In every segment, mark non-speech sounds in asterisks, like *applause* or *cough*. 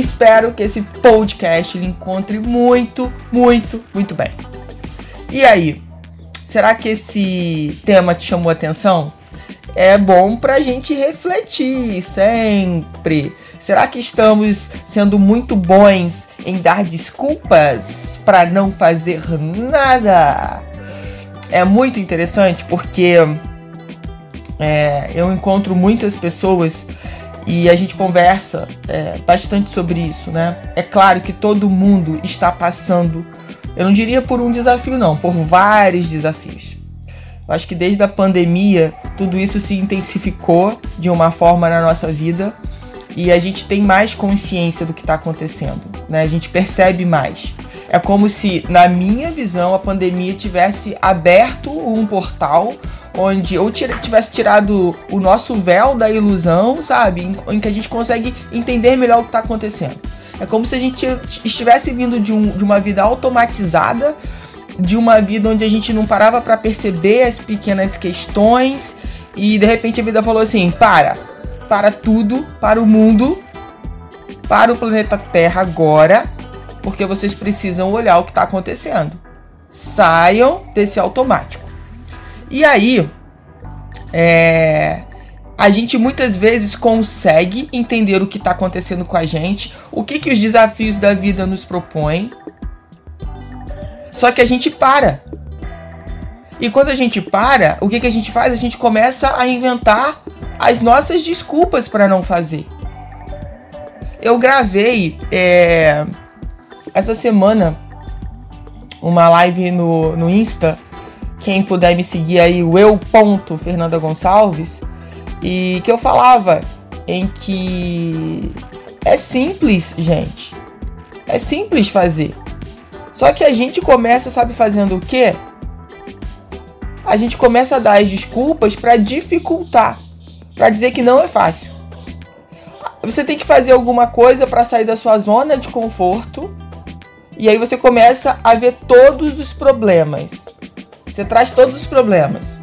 Espero que esse podcast lhe encontre muito, muito, muito bem. E aí, será que esse tema te chamou atenção? É bom pra gente refletir sempre. Será que estamos sendo muito bons em dar desculpas para não fazer nada? É muito interessante porque é, eu encontro muitas pessoas e a gente conversa é, bastante sobre isso, né? É claro que todo mundo está passando, eu não diria por um desafio, não, por vários desafios. Eu acho que desde a pandemia tudo isso se intensificou de uma forma na nossa vida e a gente tem mais consciência do que está acontecendo, né? A gente percebe mais. É como se, na minha visão, a pandemia tivesse aberto um portal onde ou tivesse tirado o nosso véu da ilusão, sabe? Em, em que a gente consegue entender melhor o que está acontecendo. É como se a gente estivesse vindo de, um, de uma vida automatizada, de uma vida onde a gente não parava para perceber as pequenas questões e de repente a vida falou assim: para, para tudo, para o mundo, para o planeta Terra agora porque vocês precisam olhar o que está acontecendo. Saiam desse automático. E aí, é, a gente muitas vezes consegue entender o que está acontecendo com a gente, o que, que os desafios da vida nos propõem. Só que a gente para. E quando a gente para, o que, que a gente faz? A gente começa a inventar as nossas desculpas para não fazer. Eu gravei é, essa semana uma live no, no Insta. Quem puder me seguir aí, o eu ponto Fernanda Gonçalves, e que eu falava em que é simples, gente. É simples fazer. Só que a gente começa, sabe, fazendo o quê? A gente começa a dar as desculpas para dificultar, para dizer que não é fácil. Você tem que fazer alguma coisa para sair da sua zona de conforto e aí você começa a ver todos os problemas. Você traz todos os problemas.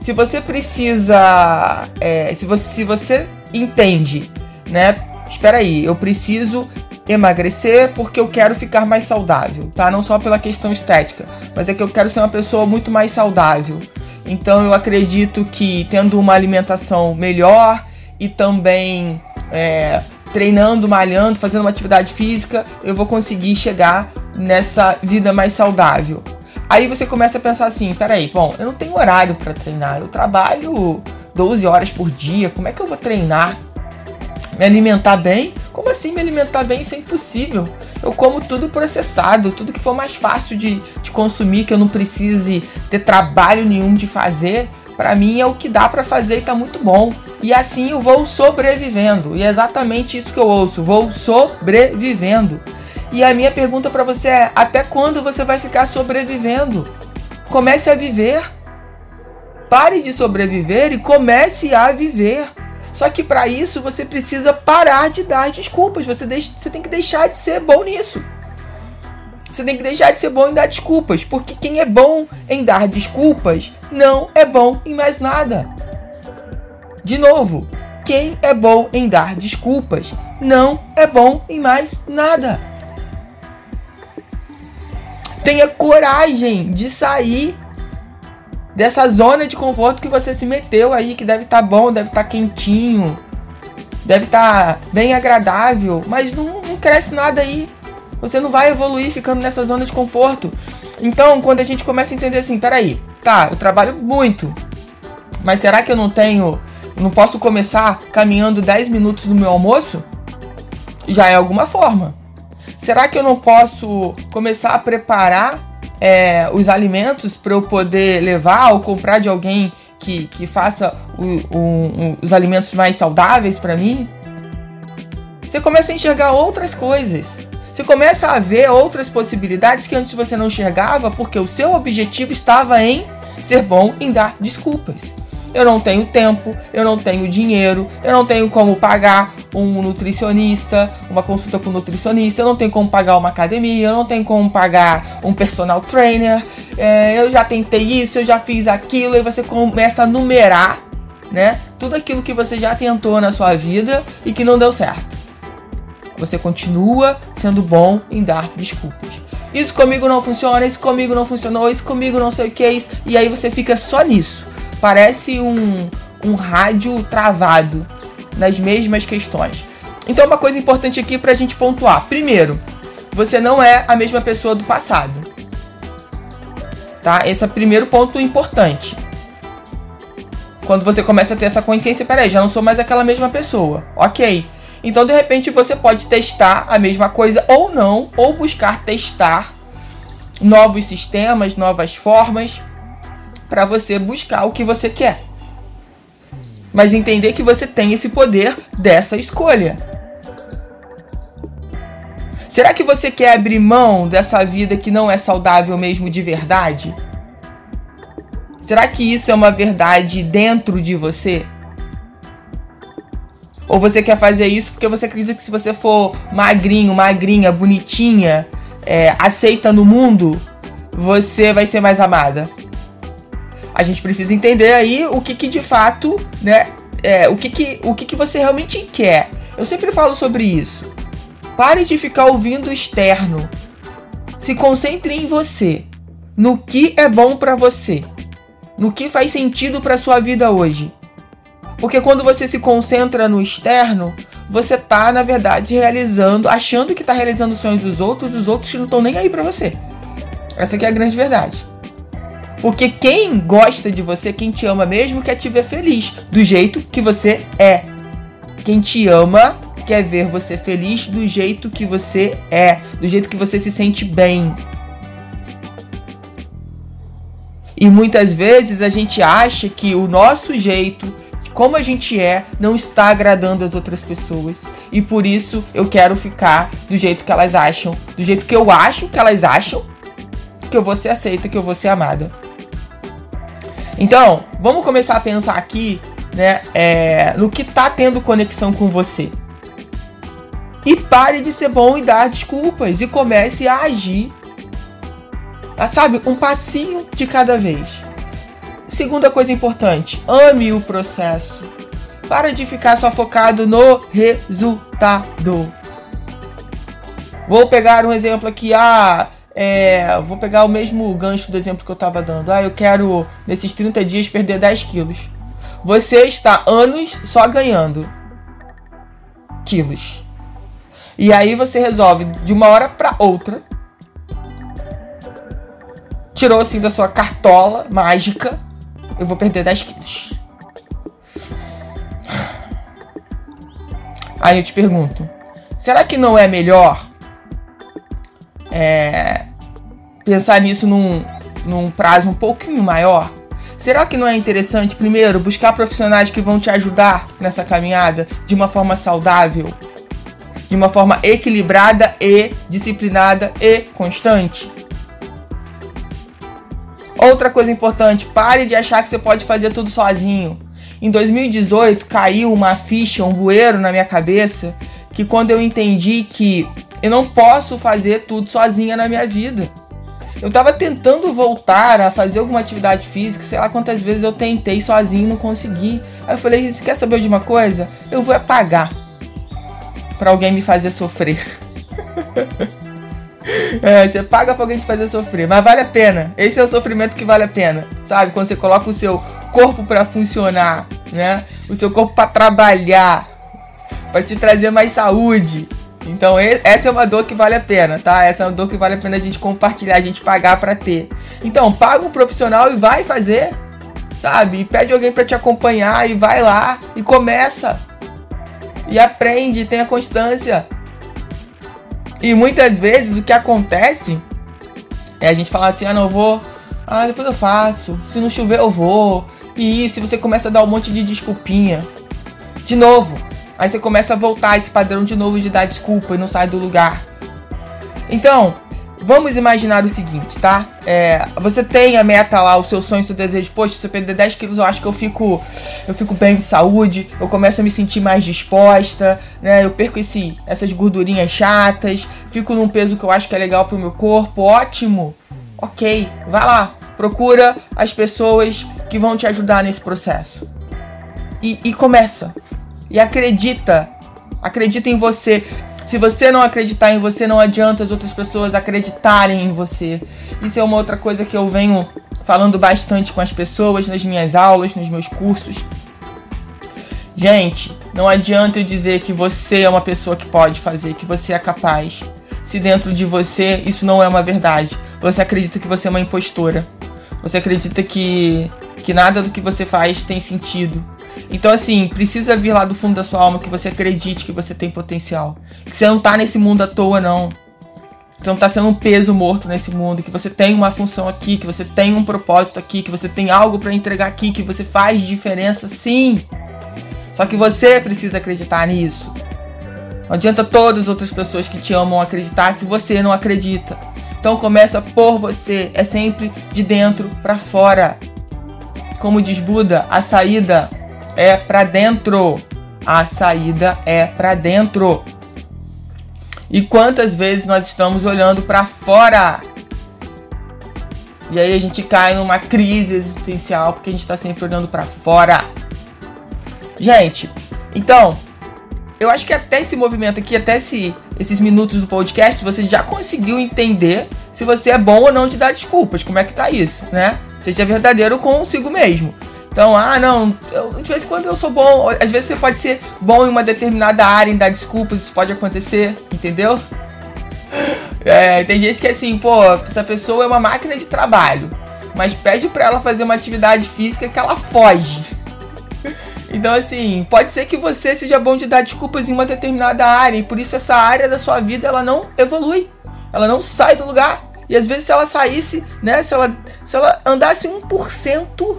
Se você precisa. É, se, você, se você entende, né? Espera aí, eu preciso emagrecer porque eu quero ficar mais saudável, tá? Não só pela questão estética, mas é que eu quero ser uma pessoa muito mais saudável. Então eu acredito que tendo uma alimentação melhor e também é, treinando, malhando, fazendo uma atividade física, eu vou conseguir chegar nessa vida mais saudável. Aí você começa a pensar assim: peraí, bom, eu não tenho horário para treinar, eu trabalho 12 horas por dia, como é que eu vou treinar? Me alimentar bem? Como assim me alimentar bem? Isso é impossível. Eu como tudo processado, tudo que for mais fácil de, de consumir, que eu não precise ter trabalho nenhum de fazer, para mim é o que dá para fazer e tá muito bom. E assim eu vou sobrevivendo. E é exatamente isso que eu ouço, vou sobrevivendo. E a minha pergunta para você é: até quando você vai ficar sobrevivendo? Comece a viver. Pare de sobreviver e comece a viver. Só que para isso você precisa parar de dar desculpas. Você, deixa, você tem que deixar de ser bom nisso. Você tem que deixar de ser bom em dar desculpas, porque quem é bom em dar desculpas não é bom em mais nada. De novo, quem é bom em dar desculpas não é bom em mais nada. Tenha coragem de sair dessa zona de conforto que você se meteu aí, que deve estar tá bom, deve estar tá quentinho, deve estar tá bem agradável, mas não, não cresce nada aí. Você não vai evoluir ficando nessa zona de conforto. Então, quando a gente começa a entender assim, peraí, tá, eu trabalho muito, mas será que eu não tenho, não posso começar caminhando 10 minutos no meu almoço? Já é alguma forma. Será que eu não posso começar a preparar é, os alimentos para eu poder levar ou comprar de alguém que, que faça o, o, o, os alimentos mais saudáveis para mim? Você começa a enxergar outras coisas. Você começa a ver outras possibilidades que antes você não enxergava porque o seu objetivo estava em ser bom em dar desculpas. Eu não tenho tempo, eu não tenho dinheiro, eu não tenho como pagar um nutricionista, uma consulta com um nutricionista, eu não tenho como pagar uma academia, eu não tenho como pagar um personal trainer, é, eu já tentei isso, eu já fiz aquilo, e você começa a numerar, né? Tudo aquilo que você já tentou na sua vida e que não deu certo. Você continua sendo bom em dar desculpas. Isso comigo não funciona, isso comigo não funcionou, isso comigo não sei o que é isso. E aí você fica só nisso. Parece um, um rádio travado nas mesmas questões. Então, uma coisa importante aqui para a gente pontuar: primeiro, você não é a mesma pessoa do passado. Tá? Esse é o primeiro ponto importante. Quando você começa a ter essa consciência, peraí, já não sou mais aquela mesma pessoa. Ok. Então, de repente, você pode testar a mesma coisa ou não, ou buscar testar novos sistemas, novas formas para você buscar o que você quer. Mas entender que você tem esse poder dessa escolha. Será que você quer abrir mão dessa vida que não é saudável mesmo de verdade? Será que isso é uma verdade dentro de você? Ou você quer fazer isso porque você acredita que se você for magrinho, magrinha, bonitinha, é, aceita no mundo, você vai ser mais amada? A gente precisa entender aí o que, que de fato, né? É, o que, que, o que, que você realmente quer. Eu sempre falo sobre isso. Pare de ficar ouvindo o externo. Se concentre em você. No que é bom para você. No que faz sentido para sua vida hoje. Porque quando você se concentra no externo, você tá, na verdade, realizando, achando que tá realizando os sonhos dos outros, os outros não estão nem aí para você. Essa é a grande verdade. Porque quem gosta de você, quem te ama mesmo, quer te ver feliz do jeito que você é. Quem te ama quer ver você feliz do jeito que você é, do jeito que você se sente bem. E muitas vezes a gente acha que o nosso jeito, como a gente é, não está agradando as outras pessoas. E por isso eu quero ficar do jeito que elas acham, do jeito que eu acho que elas acham que eu vou ser aceita, que eu vou ser amada. Então, vamos começar a pensar aqui, né, é, no que tá tendo conexão com você. E pare de ser bom e dar desculpas e comece a agir. Ah, sabe, um passinho de cada vez. Segunda coisa importante, ame o processo. Para de ficar só focado no resultado. Vou pegar um exemplo aqui. Ah, é, vou pegar o mesmo gancho do exemplo que eu estava dando. Ah, eu quero, nesses 30 dias, perder 10 quilos. Você está anos só ganhando quilos. E aí você resolve de uma hora para outra. Tirou assim da sua cartola mágica. Eu vou perder 10 quilos. Aí eu te pergunto: será que não é melhor é, pensar nisso num, num prazo um pouquinho maior? Será que não é interessante, primeiro, buscar profissionais que vão te ajudar nessa caminhada de uma forma saudável, de uma forma equilibrada e disciplinada e constante? Outra coisa importante, pare de achar que você pode fazer tudo sozinho. Em 2018 caiu uma ficha, um bueiro na minha cabeça, que quando eu entendi que eu não posso fazer tudo sozinha na minha vida. Eu tava tentando voltar a fazer alguma atividade física, sei lá quantas vezes eu tentei sozinho e não consegui. Aí eu falei, você quer saber de uma coisa? Eu vou é pagar para alguém me fazer sofrer. *laughs* é, você paga pra alguém te fazer sofrer, mas vale a pena. Esse é o sofrimento que vale a pena, sabe? Quando você coloca o seu corpo para funcionar, né? O seu corpo para trabalhar, para te trazer mais saúde, então essa é uma dor que vale a pena, tá? Essa é uma dor que vale a pena a gente compartilhar, a gente pagar para ter. Então paga um profissional e vai fazer, sabe? E pede alguém para te acompanhar e vai lá e começa. E aprende, tenha constância. E muitas vezes o que acontece é a gente falar assim, ah não vou, ah depois eu faço, se não chover eu vou. E isso, você começa a dar um monte de desculpinha. De novo, Aí você começa a voltar a esse padrão de novo de dar desculpa e não sai do lugar. Então, vamos imaginar o seguinte, tá? É, você tem a meta lá, o seu sonho, o seu desejo. Poxa, se eu perder 10 quilos, eu acho que eu fico, eu fico bem de saúde, eu começo a me sentir mais disposta, né? Eu perco esse, essas gordurinhas chatas, fico num peso que eu acho que é legal pro meu corpo. Ótimo! Ok, vai lá, procura as pessoas que vão te ajudar nesse processo. E, e começa. E acredita. Acredita em você. Se você não acreditar em você, não adianta as outras pessoas acreditarem em você. Isso é uma outra coisa que eu venho falando bastante com as pessoas nas minhas aulas, nos meus cursos. Gente, não adianta eu dizer que você é uma pessoa que pode fazer, que você é capaz. Se dentro de você isso não é uma verdade. Você acredita que você é uma impostora. Você acredita que, que nada do que você faz tem sentido. Então, assim, precisa vir lá do fundo da sua alma que você acredite que você tem potencial. Que você não tá nesse mundo à toa, não. Você não tá sendo um peso morto nesse mundo, que você tem uma função aqui, que você tem um propósito aqui, que você tem algo para entregar aqui, que você faz diferença, sim. Só que você precisa acreditar nisso. Não adianta todas as outras pessoas que te amam acreditar se você não acredita. Então começa por você, é sempre de dentro para fora. Como diz Buda, a saída é para dentro. A saída é para dentro. E quantas vezes nós estamos olhando para fora? E aí a gente cai numa crise existencial porque a gente está sempre olhando para fora. Gente, então, eu acho que até esse movimento aqui, até esse, esses minutos do podcast, você já conseguiu entender se você é bom ou não de dar desculpas. Como é que tá isso, né? Seja verdadeiro consigo mesmo. Então, ah, não, eu, de vez em quando eu sou bom. Às vezes você pode ser bom em uma determinada área, em dar desculpas, isso pode acontecer, entendeu? É, tem gente que é assim, pô, essa pessoa é uma máquina de trabalho, mas pede pra ela fazer uma atividade física que ela foge. *laughs* Então, assim, pode ser que você seja bom de dar desculpas em uma determinada área, e por isso essa área da sua vida ela não evolui, ela não sai do lugar. E às vezes, se ela saísse, né, se ela, se ela andasse 1%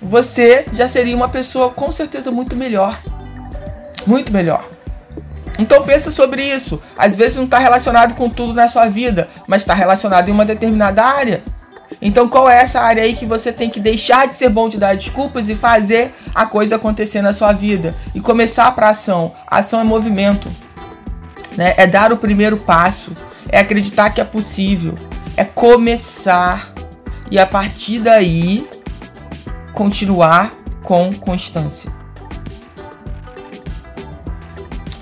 você já seria uma pessoa com certeza muito melhor. Muito melhor. Então pensa sobre isso. Às vezes não está relacionado com tudo na sua vida, mas está relacionado em uma determinada área. Então qual é essa área aí que você tem que deixar de ser bom de dar desculpas e fazer a coisa acontecer na sua vida e começar para ação. Ação é movimento, né? É dar o primeiro passo, é acreditar que é possível, é começar e a partir daí continuar com constância.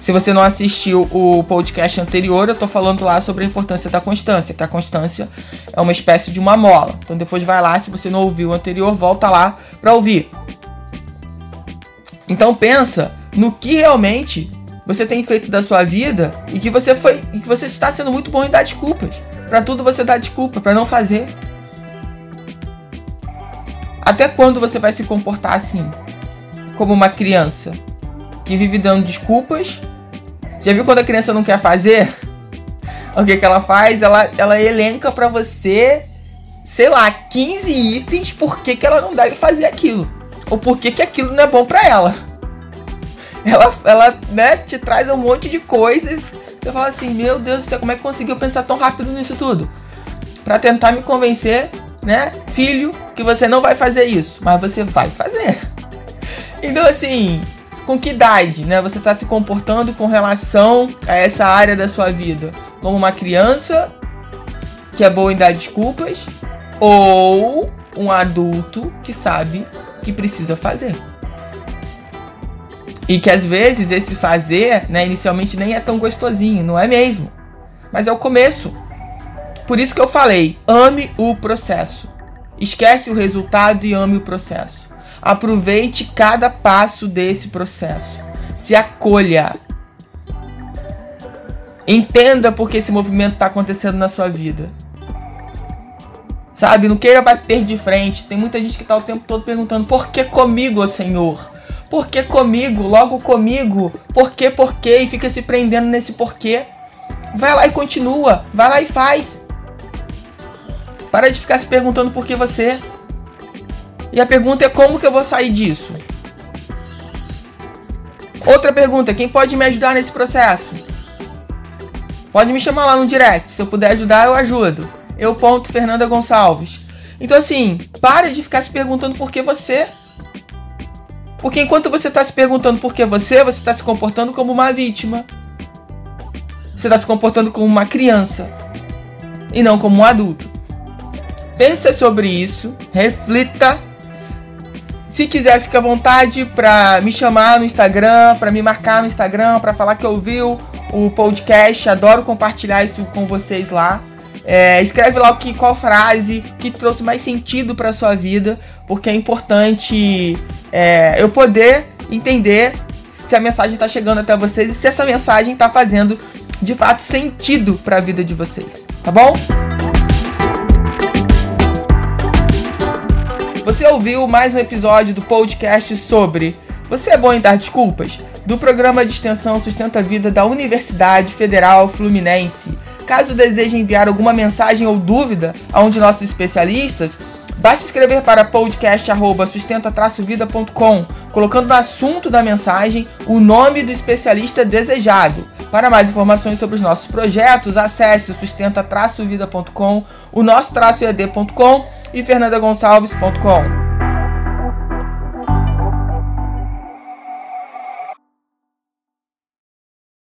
Se você não assistiu o podcast anterior, eu tô falando lá sobre a importância da constância, que a constância é uma espécie de uma mola. Então depois vai lá, se você não ouviu o anterior, volta lá para ouvir. Então pensa no que realmente você tem feito da sua vida e que você foi e que você está sendo muito bom em dar desculpas. Para tudo você dá desculpa, para não fazer. Até quando você vai se comportar assim? Como uma criança que vive dando desculpas. Já viu quando a criança não quer fazer? *laughs* O que, que ela faz? Ela, ela elenca para você, sei lá, 15 itens por que, que ela não deve fazer aquilo. Ou por que, que aquilo não é bom para ela. *laughs* Ela, ela né, te traz um monte de coisas. Você fala assim, meu Deus do céu, como é que conseguiu pensar tão rápido nisso tudo? Para tentar me convencer né? Filho, que você não vai fazer isso, mas você vai fazer. *laughs* Então, assim, com que idade, né? Você está se comportando com relação a essa área da sua vida? Como uma criança que é boa em dar desculpas ou um adulto que sabe que precisa fazer? E que às vezes esse fazer, né, inicialmente nem é tão gostosinho, não é mesmo? Mas é o começo. Por isso que eu falei, ame o processo. Esquece o resultado e ame o processo. Aproveite cada passo desse processo. Se acolha. Entenda por que esse movimento está acontecendo na sua vida. Sabe, não queira bater de frente. Tem muita gente que está o tempo todo perguntando: por que comigo, Senhor? Por que comigo? Logo comigo? Por que, por quê? E fica se prendendo nesse porquê. Vai lá e continua. Vai lá e faz. Para de ficar se perguntando por que você. E a pergunta é como que eu vou sair disso? Outra pergunta: quem pode me ajudar nesse processo? Pode me chamar lá no direct. Se eu puder ajudar, eu ajudo. Eu ponto Fernanda Gonçalves. Então assim, pare de ficar se perguntando por que você. Porque enquanto você está se perguntando por que você, você está se comportando como uma vítima. Você está se comportando como uma criança e não como um adulto. Pense sobre isso, reflita. Se quiser, fique à vontade para me chamar no Instagram, para me marcar no Instagram, para falar que ouviu o podcast. Adoro compartilhar isso com vocês lá. É, escreve lá o que, qual frase que trouxe mais sentido para sua vida, porque é importante é, eu poder entender se a mensagem está chegando até vocês e se essa mensagem está fazendo de fato sentido para a vida de vocês, tá bom? Você ouviu mais um episódio do podcast sobre Você é bom em dar desculpas? Do programa de extensão Sustenta a Vida da Universidade Federal Fluminense. Caso deseje enviar alguma mensagem ou dúvida a um de nossos especialistas, basta escrever para podcast@sustenta-vida.com, colocando no assunto da mensagem o nome do especialista desejado. Para mais informações sobre os nossos projetos, acesse o sustenta-vida.com, o nosso-ed.com e fernandagonçalves.com.